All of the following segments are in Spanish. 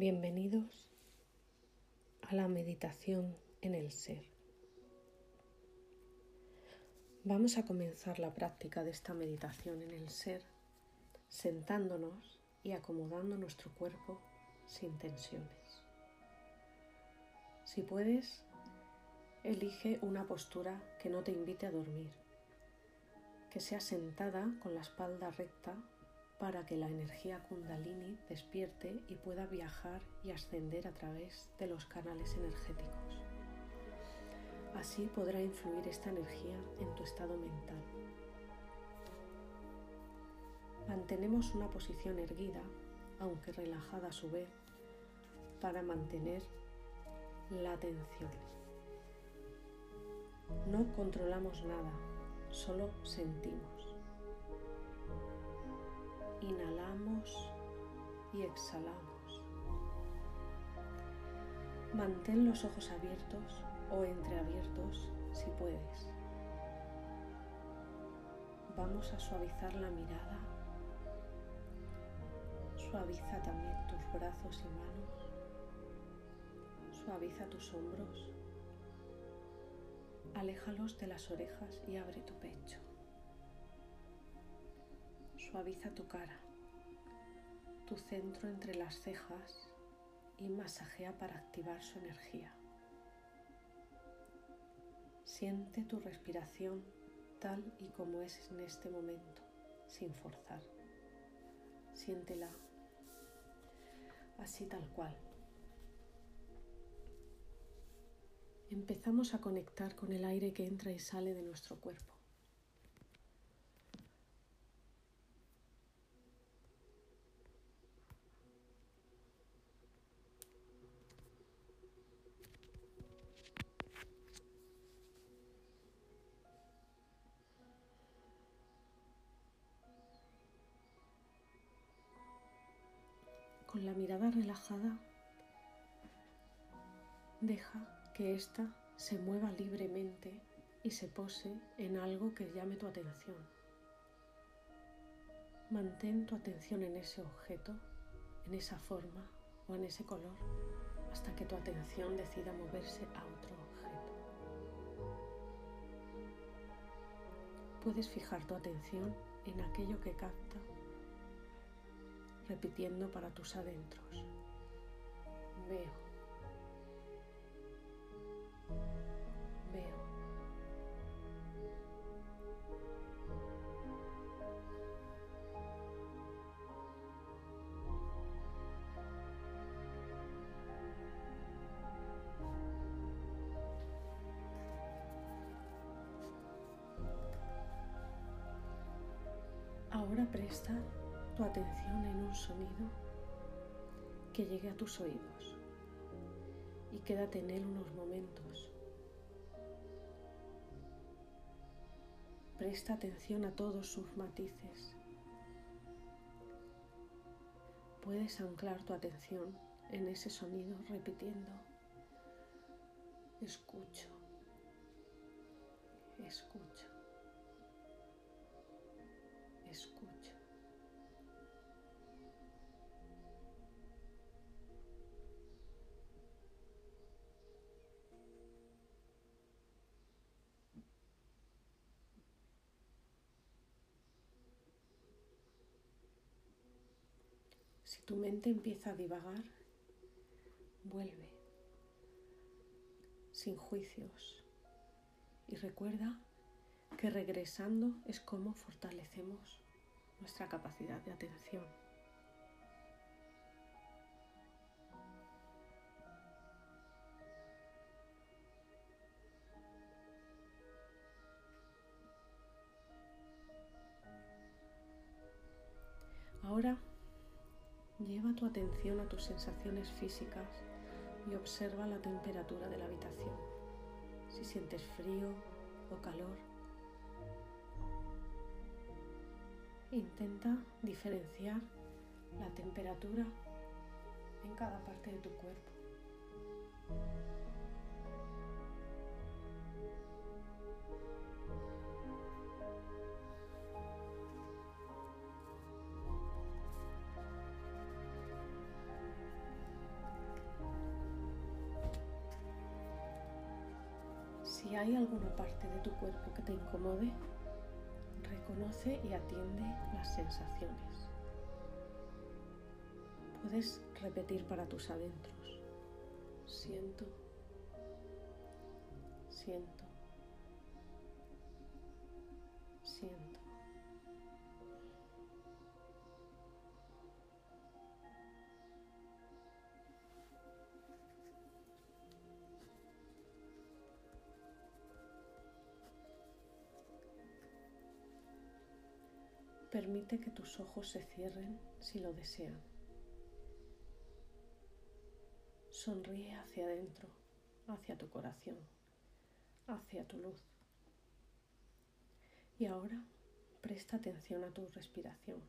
Bienvenidos a la meditación en el ser. Vamos a comenzar la práctica de esta meditación en el ser sentándonos y acomodando nuestro cuerpo sin tensiones. Si puedes, elige una postura que no te invite a dormir, que sea sentada con la espalda recta para que la energía kundalini despierte y pueda viajar y ascender a través de los canales energéticos. Así podrá influir esta energía en tu estado mental. Mantenemos una posición erguida, aunque relajada a su vez, para mantener la atención. No controlamos nada, solo sentimos. Inhalamos y exhalamos. Mantén los ojos abiertos o entreabiertos si puedes. Vamos a suavizar la mirada. Suaviza también tus brazos y manos. Suaviza tus hombros. Aléjalos de las orejas y abre tu pecho. Suaviza tu cara, tu centro entre las cejas y masajea para activar su energía. Siente tu respiración tal y como es en este momento, sin forzar. Siéntela así tal cual. Empezamos a conectar con el aire que entra y sale de nuestro cuerpo. Con la mirada relajada, deja que ésta se mueva libremente y se pose en algo que llame tu atención. Mantén tu atención en ese objeto, en esa forma o en ese color hasta que tu atención decida moverse a otro objeto. Puedes fijar tu atención en aquello que capta repitiendo para tus adentros. Veo. Veo. Ahora presta tu atención en un sonido que llegue a tus oídos y quédate en él unos momentos. Presta atención a todos sus matices. Puedes anclar tu atención en ese sonido repitiendo, escucho, escucho, Si tu mente empieza a divagar, vuelve sin juicios y recuerda que regresando es como fortalecemos nuestra capacidad de atención. Ahora Lleva tu atención a tus sensaciones físicas y observa la temperatura de la habitación. Si sientes frío o calor. Intenta diferenciar la temperatura en cada parte de tu cuerpo. Hay alguna parte de tu cuerpo que te incomode, reconoce y atiende las sensaciones. Puedes repetir para tus adentros. Siento, siento, siento. Permite que tus ojos se cierren si lo desean. Sonríe hacia adentro, hacia tu corazón, hacia tu luz. Y ahora presta atención a tu respiración.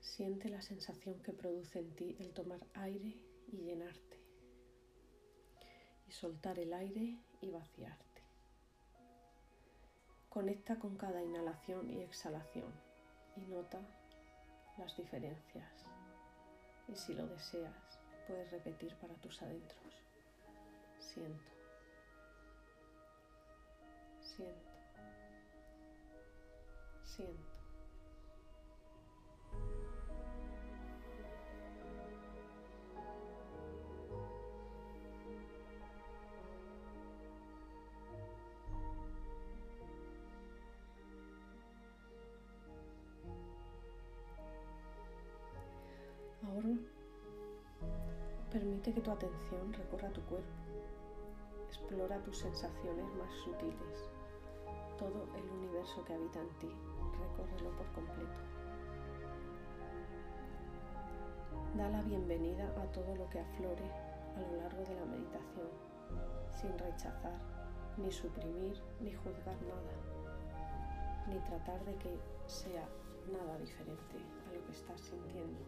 Siente la sensación que produce en ti el tomar aire y llenarte. Y soltar el aire y vaciarte. Conecta con cada inhalación y exhalación y nota las diferencias. Y si lo deseas, puedes repetir para tus adentros. Siento. Siento. Siento. Que tu atención recorra tu cuerpo. Explora tus sensaciones más sutiles. Todo el universo que habita en ti, recórrelo por completo. Da la bienvenida a todo lo que aflore a lo largo de la meditación, sin rechazar, ni suprimir, ni juzgar nada, ni tratar de que sea nada diferente a lo que estás sintiendo.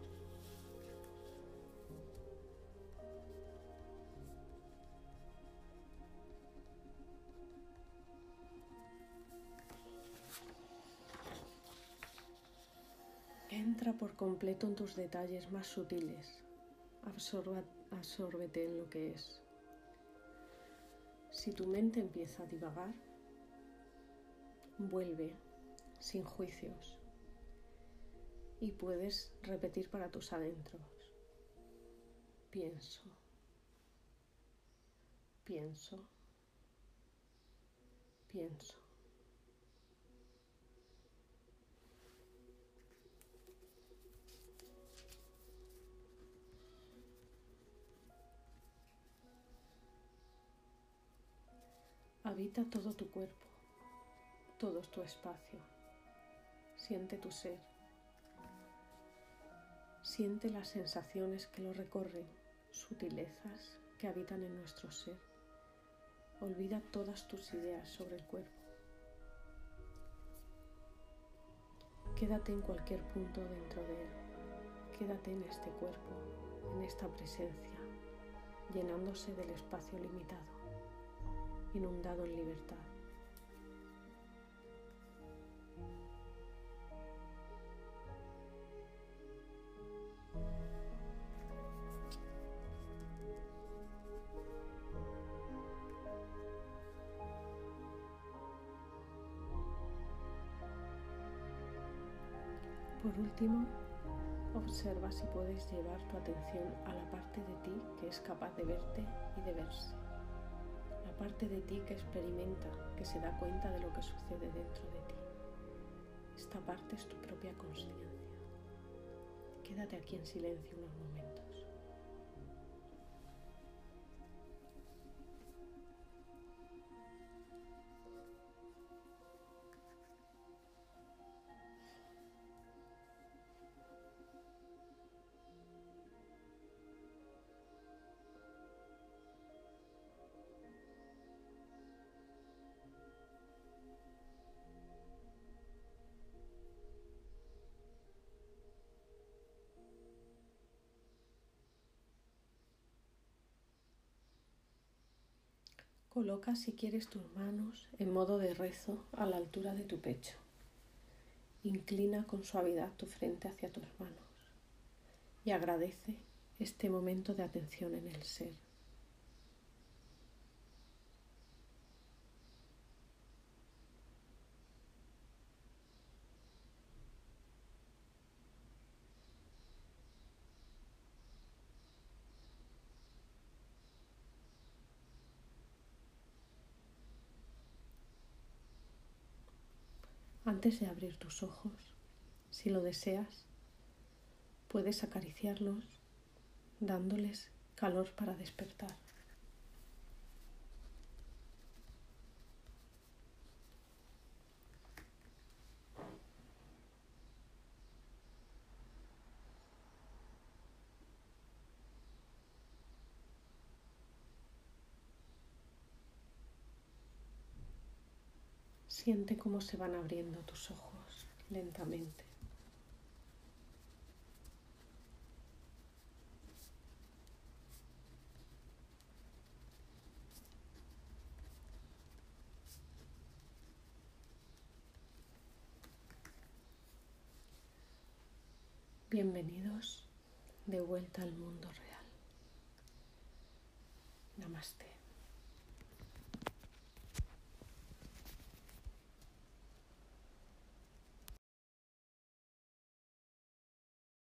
Completo en tus detalles más sutiles. absórbete en lo que es. Si tu mente empieza a divagar, vuelve sin juicios y puedes repetir para tus adentros. Pienso, pienso, pienso. Habita todo tu cuerpo, todo tu espacio. Siente tu ser. Siente las sensaciones que lo recorren, sutilezas que habitan en nuestro ser. Olvida todas tus ideas sobre el cuerpo. Quédate en cualquier punto dentro de él. Quédate en este cuerpo, en esta presencia, llenándose del espacio limitado inundado en libertad. Por último, observa si puedes llevar tu atención a la parte de ti que es capaz de verte y de verse parte de ti que experimenta, que se da cuenta de lo que sucede dentro de ti. Esta parte es tu propia conciencia. Quédate aquí en silencio unos momentos. Coloca si quieres tus manos en modo de rezo a la altura de tu pecho. Inclina con suavidad tu frente hacia tus manos y agradece este momento de atención en el ser. Antes de abrir tus ojos, si lo deseas, puedes acariciarlos dándoles calor para despertar. Siente cómo se van abriendo tus ojos lentamente. Bienvenidos de vuelta al mundo real. Namaste.